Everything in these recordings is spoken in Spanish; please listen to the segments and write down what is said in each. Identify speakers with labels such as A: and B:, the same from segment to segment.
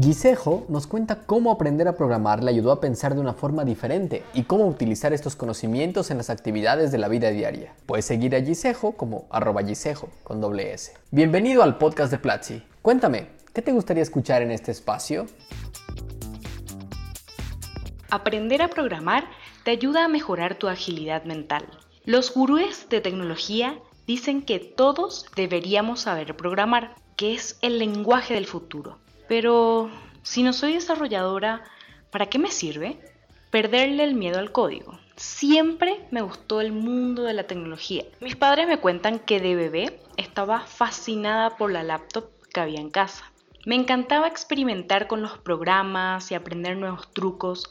A: Gisejo nos cuenta cómo aprender a programar le ayudó a pensar de una forma diferente y cómo utilizar estos conocimientos en las actividades de la vida diaria. Puedes seguir a Gisejo como arroba Gisejo con doble S. Bienvenido al podcast de Platzi. Cuéntame, ¿qué te gustaría escuchar en este espacio?
B: Aprender a programar te ayuda a mejorar tu agilidad mental. Los gurúes de tecnología dicen que todos deberíamos saber programar, que es el lenguaje del futuro. Pero si no soy desarrolladora, ¿para qué me sirve? Perderle el miedo al código. Siempre me gustó el mundo de la tecnología. Mis padres me cuentan que de bebé estaba fascinada por la laptop que había en casa. Me encantaba experimentar con los programas y aprender nuevos trucos.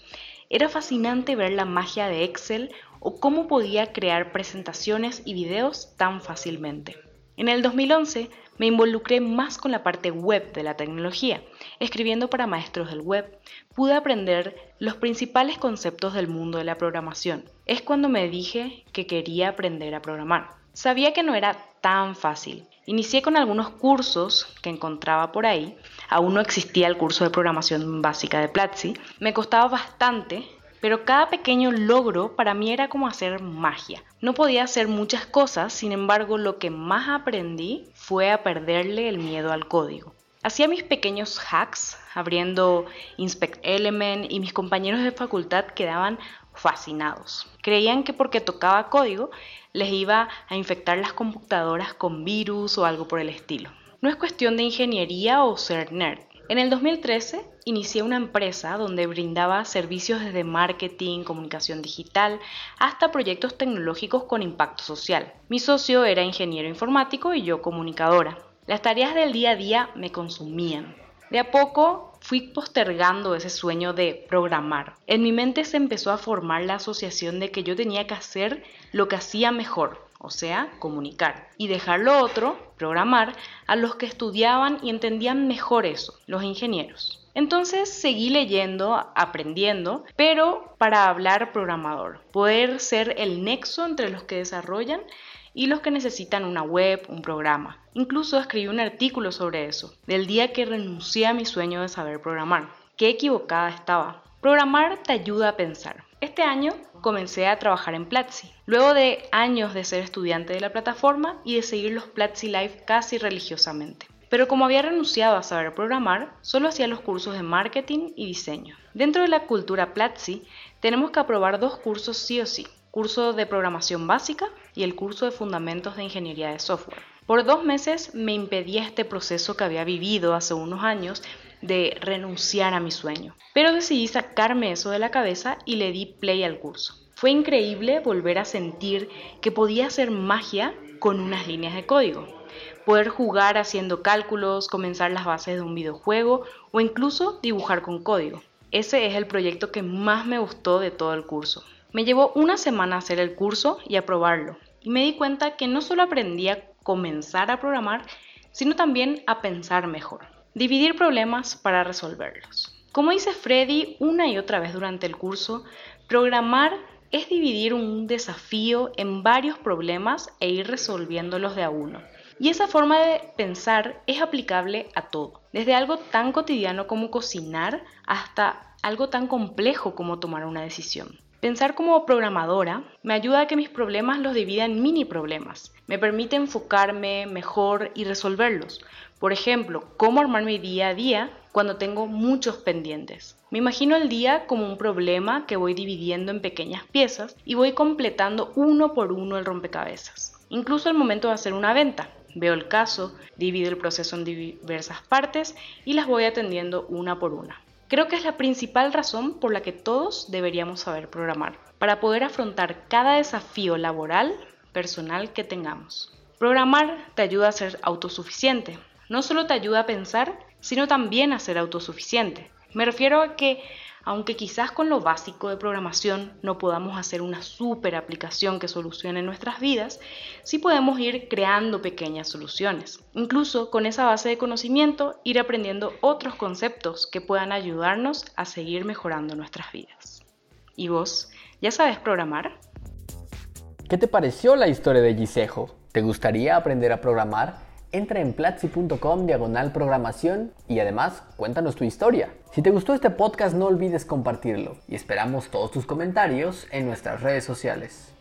B: Era fascinante ver la magia de Excel o cómo podía crear presentaciones y videos tan fácilmente. En el 2011 me involucré más con la parte web de la tecnología. Escribiendo para maestros del web, pude aprender los principales conceptos del mundo de la programación. Es cuando me dije que quería aprender a programar. Sabía que no era tan fácil. Inicié con algunos cursos que encontraba por ahí. Aún no existía el curso de programación básica de Platzi. Me costaba bastante pero cada pequeño logro para mí era como hacer magia. No podía hacer muchas cosas, sin embargo lo que más aprendí fue a perderle el miedo al código. Hacía mis pequeños hacks abriendo Inspect Element y mis compañeros de facultad quedaban fascinados. Creían que porque tocaba código les iba a infectar las computadoras con virus o algo por el estilo. No es cuestión de ingeniería o ser nerd. En el 2013 inicié una empresa donde brindaba servicios desde marketing, comunicación digital, hasta proyectos tecnológicos con impacto social. Mi socio era ingeniero informático y yo comunicadora. Las tareas del día a día me consumían. De a poco fui postergando ese sueño de programar. En mi mente se empezó a formar la asociación de que yo tenía que hacer lo que hacía mejor, o sea, comunicar, y dejar lo otro, programar, a los que estudiaban y entendían mejor eso, los ingenieros. Entonces seguí leyendo, aprendiendo, pero para hablar programador, poder ser el nexo entre los que desarrollan y los que necesitan una web, un programa. Incluso escribí un artículo sobre eso, del día que renuncié a mi sueño de saber programar. Qué equivocada estaba. Programar te ayuda a pensar. Este año comencé a trabajar en Platzi, luego de años de ser estudiante de la plataforma y de seguir los Platzi Live casi religiosamente. Pero como había renunciado a saber programar, solo hacía los cursos de marketing y diseño. Dentro de la cultura Platzi, tenemos que aprobar dos cursos sí o sí, curso de programación básica y el curso de fundamentos de ingeniería de software. Por dos meses me impedía este proceso que había vivido hace unos años de renunciar a mi sueño. Pero decidí sacarme eso de la cabeza y le di play al curso. Fue increíble volver a sentir que podía hacer magia con unas líneas de código poder jugar haciendo cálculos, comenzar las bases de un videojuego o incluso dibujar con código. Ese es el proyecto que más me gustó de todo el curso. Me llevó una semana hacer el curso y aprobarlo, y me di cuenta que no solo aprendí a comenzar a programar, sino también a pensar mejor, dividir problemas para resolverlos. Como dice Freddy una y otra vez durante el curso, programar es dividir un desafío en varios problemas e ir resolviéndolos de a uno. Y esa forma de pensar es aplicable a todo, desde algo tan cotidiano como cocinar hasta algo tan complejo como tomar una decisión. Pensar como programadora me ayuda a que mis problemas los divida en mini problemas. Me permite enfocarme mejor y resolverlos. Por ejemplo, cómo armar mi día a día cuando tengo muchos pendientes. Me imagino el día como un problema que voy dividiendo en pequeñas piezas y voy completando uno por uno el rompecabezas. Incluso el momento de hacer una venta. Veo el caso, divido el proceso en diversas partes y las voy atendiendo una por una. Creo que es la principal razón por la que todos deberíamos saber programar, para poder afrontar cada desafío laboral, personal que tengamos. Programar te ayuda a ser autosuficiente. No solo te ayuda a pensar, sino también a ser autosuficiente. Me refiero a que aunque quizás con lo básico de programación no podamos hacer una super aplicación que solucione nuestras vidas, sí podemos ir creando pequeñas soluciones. Incluso con esa base de conocimiento, ir aprendiendo otros conceptos que puedan ayudarnos a seguir mejorando nuestras vidas. ¿Y vos, ya sabes programar?
A: ¿Qué te pareció la historia de Gisejo? ¿Te gustaría aprender a programar? Entra en platzi.com diagonal programación y además cuéntanos tu historia. Si te gustó este podcast no olvides compartirlo y esperamos todos tus comentarios en nuestras redes sociales.